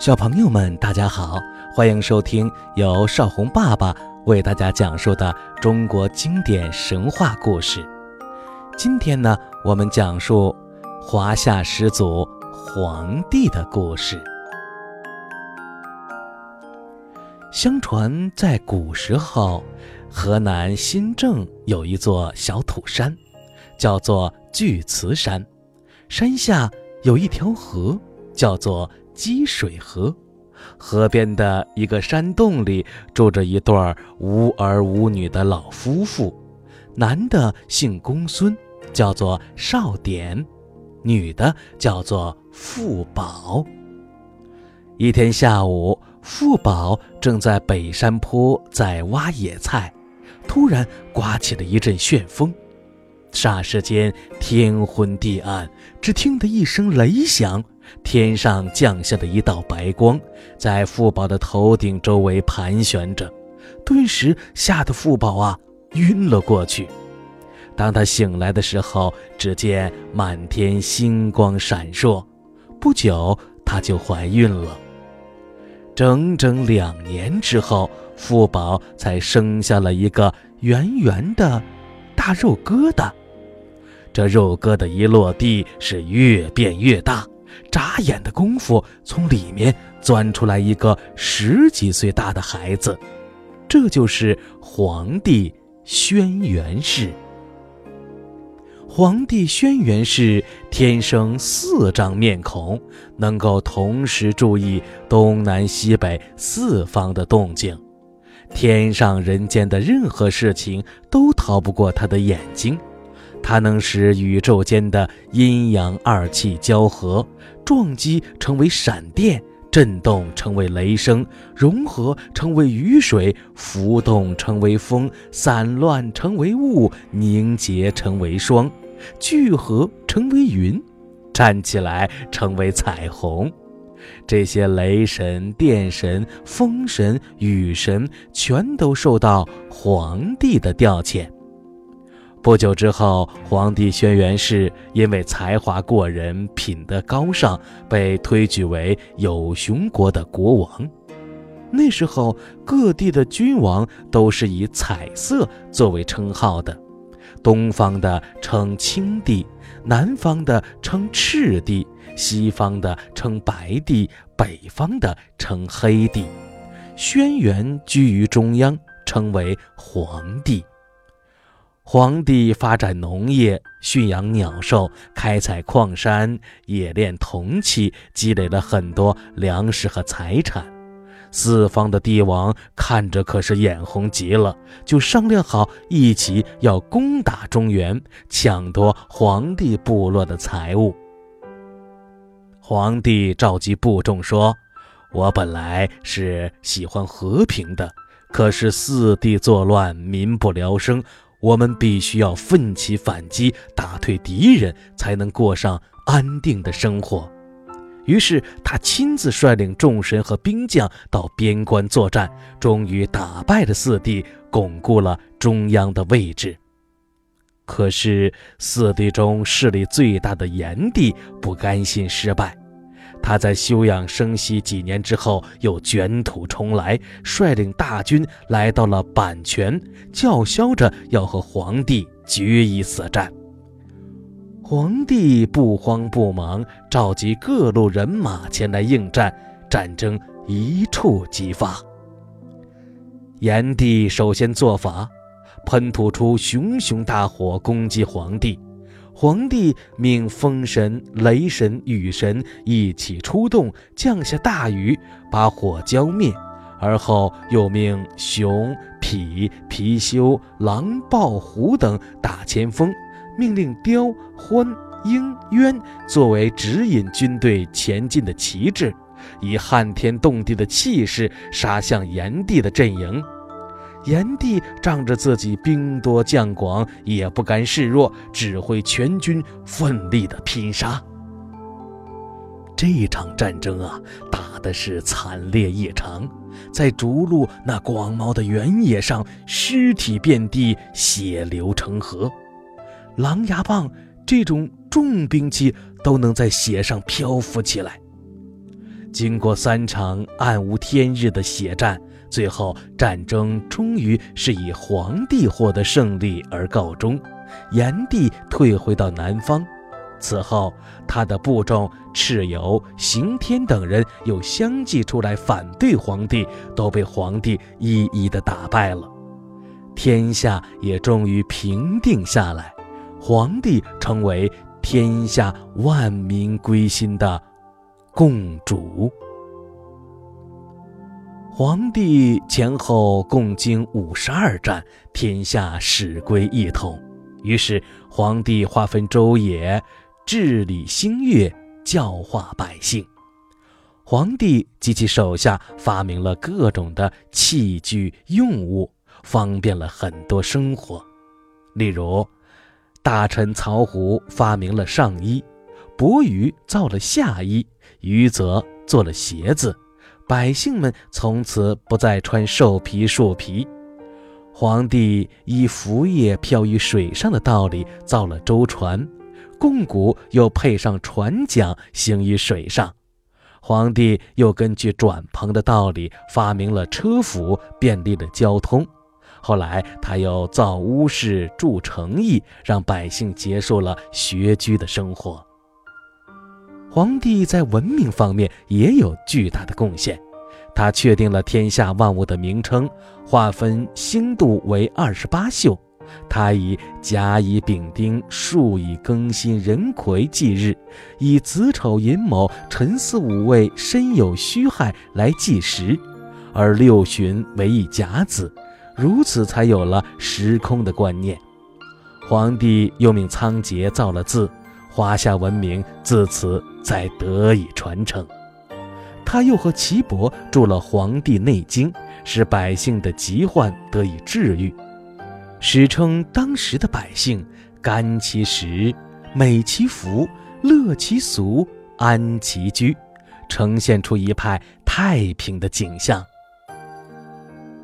小朋友们，大家好，欢迎收听由少红爸爸为大家讲述的中国经典神话故事。今天呢，我们讲述华夏始祖黄帝的故事。相传，在古时候，河南新郑有一座小土山，叫做巨慈山，山下有一条河，叫做。积水河，河边的一个山洞里住着一对无儿无女的老夫妇，男的姓公孙，叫做少典；女的叫做富宝。一天下午，富宝正在北山坡在挖野菜，突然刮起了一阵旋风，霎时间天昏地暗，只听得一声雷响。天上降下的一道白光，在富宝的头顶周围盘旋着，顿时吓得富宝啊晕了过去。当他醒来的时候，只见满天星光闪烁。不久，他就怀孕了。整整两年之后，富宝才生下了一个圆圆的大肉疙瘩。这肉疙瘩一落地，是越变越大。眨眼的功夫，从里面钻出来一个十几岁大的孩子，这就是皇帝轩辕氏。皇帝轩辕氏天生四张面孔，能够同时注意东南西北四方的动静，天上人间的任何事情都逃不过他的眼睛。它能使宇宙间的阴阳二气交合，撞击成为闪电，震动成为雷声，融合成为雨水，浮动成为风，散乱成为雾，凝结成为霜，聚合成为云，站起来成为彩虹。这些雷神、电神、风神、雨神，全都受到皇帝的调遣。不久之后，皇帝轩辕氏因为才华过人、品德高尚，被推举为有熊国的国王。那时候，各地的君王都是以彩色作为称号的，东方的称青帝，南方的称赤帝，西方的称白帝，北方的称黑帝。轩辕居于中央，称为皇帝。皇帝发展农业，驯养鸟兽，开采矿山，冶炼铜器，积累了很多粮食和财产。四方的帝王看着可是眼红极了，就商量好一起要攻打中原，抢夺皇帝部落的财物。皇帝召集部众说：“我本来是喜欢和平的，可是四帝作乱，民不聊生。”我们必须要奋起反击，打退敌人，才能过上安定的生活。于是他亲自率领众神和兵将到边关作战，终于打败了四帝，巩固了中央的位置。可是四帝中势力最大的炎帝不甘心失败。他在休养生息几年之后，又卷土重来，率领大军来到了阪泉，叫嚣着要和皇帝决一死战。皇帝不慌不忙，召集各路人马前来应战，战争一触即发。炎帝首先做法，喷吐出熊熊大火攻击皇帝。皇帝命风神、雷神、雨神一起出动，降下大雨，把火浇灭。而后又命熊、痞、貔貅、狼、豹、虎等打前锋，命令雕、獾、鹰、鸢作为指引军队前进的旗帜，以撼天动地的气势杀向炎帝的阵营。炎帝仗着自己兵多将广，也不甘示弱，指挥全军奋力的拼杀。这场战争啊，打的是惨烈异常，在逐鹿那广袤的原野上，尸体遍地，血流成河。狼牙棒这种重兵器都能在血上漂浮起来。经过三场暗无天日的血战，最后战争终于是以皇帝获得胜利而告终，炎帝退回到南方。此后，他的部众蚩尤、刑天等人又相继出来反对皇帝，都被皇帝一一的打败了，天下也终于平定下来，皇帝成为天下万民归心的共主。皇帝前后共经五十二战，天下始归一统。于是，皇帝划分州野。治理星月，教化百姓。皇帝及其手下发明了各种的器具用物，方便了很多生活。例如，大臣曹胡发明了上衣，伯鱼造了下衣，余则做了鞋子，百姓们从此不再穿兽皮、树皮。皇帝以浮叶漂于水上的道理造了舟船。贡古又配上船桨行于水上，皇帝又根据转蓬的道理发明了车府，便利了交通。后来他又造屋室、筑城邑，让百姓结束了学居的生活。皇帝在文明方面也有巨大的贡献，他确定了天下万物的名称，划分星度为二十八宿。他以甲乙丙丁数以更新壬癸纪日，以子丑寅卯辰巳午未申酉戌亥来计时，而六旬为一甲子，如此才有了时空的观念。皇帝又命仓颉造了字，华夏文明自此才得以传承。他又和岐伯著了《黄帝内经》，使百姓的疾患得以治愈。史称当时的百姓甘其食，美其服，乐其俗，安其居，呈现出一派太平的景象。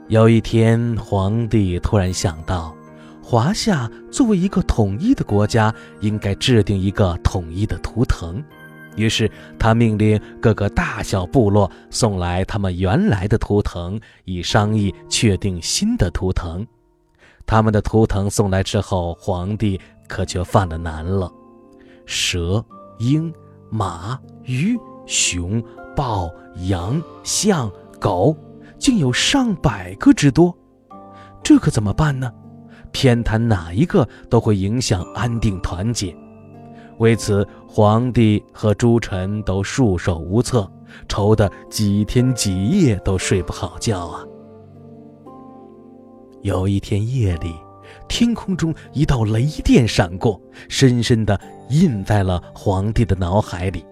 有一天，皇帝突然想到，华夏作为一个统一的国家，应该制定一个统一的图腾。于是，他命令各个大小部落送来他们原来的图腾，以商议确定新的图腾。他们的图腾送来之后，皇帝可就犯了难了。蛇、鹰、马、鱼、熊、豹、羊、象、狗，竟有上百个之多，这可怎么办呢？偏袒哪一个都会影响安定团结。为此，皇帝和诸臣都束手无策，愁得几天几夜都睡不好觉啊。有一天夜里，天空中一道雷电闪过，深深地印在了皇帝的脑海里。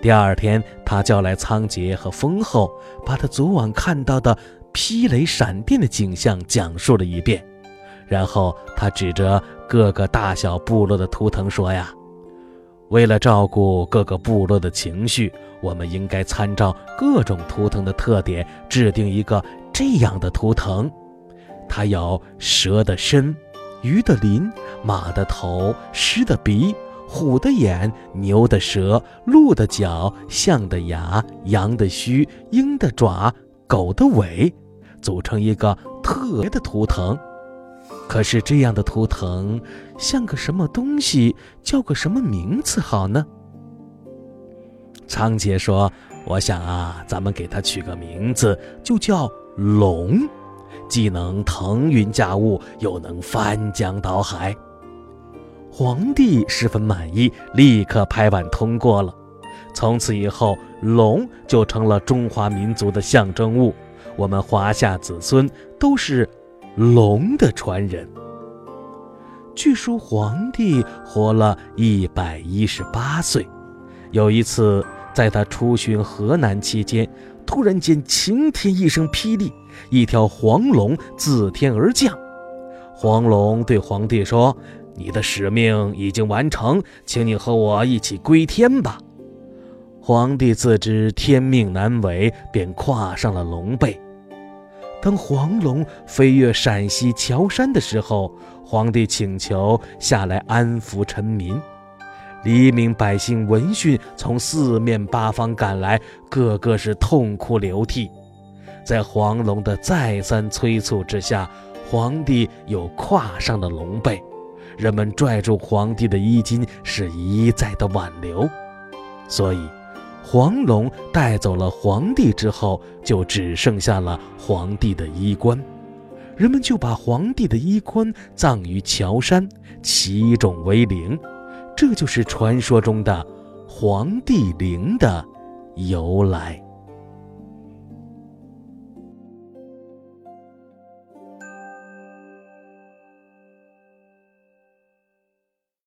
第二天，他叫来仓颉和封后，把他昨晚看到的劈雷闪电的景象讲述了一遍。然后他指着各个大小部落的图腾说：“呀，为了照顾各个部落的情绪，我们应该参照各种图腾的特点，制定一个这样的图腾。”它有蛇的身、鱼的鳞、马的头、狮的鼻、虎的眼、牛的舌、鹿的角、象的牙、羊的须、鹰的爪、狗的尾，组成一个特别的图腾。可是这样的图腾像个什么东西？叫个什么名字好呢？仓颉说：“我想啊，咱们给它取个名字，就叫龙。”既能腾云驾雾，又能翻江倒海。皇帝十分满意，立刻拍板通过了。从此以后，龙就成了中华民族的象征物。我们华夏子孙都是龙的传人。据说皇帝活了一百一十八岁。有一次，在他出巡河南期间，突然间晴天一声霹雳。一条黄龙自天而降，黄龙对皇帝说：“你的使命已经完成，请你和我一起归天吧。”皇帝自知天命难违，便跨上了龙背。当黄龙飞越陕西乔山的时候，皇帝请求下来安抚臣民。黎民百姓闻讯从四面八方赶来，个个是痛哭流涕。在黄龙的再三催促之下，皇帝又跨上了龙背。人们拽住皇帝的衣襟，是一再的挽留。所以，黄龙带走了皇帝之后，就只剩下了皇帝的衣冠。人们就把皇帝的衣冠葬于乔山，其冢为陵。这就是传说中的皇帝陵的由来。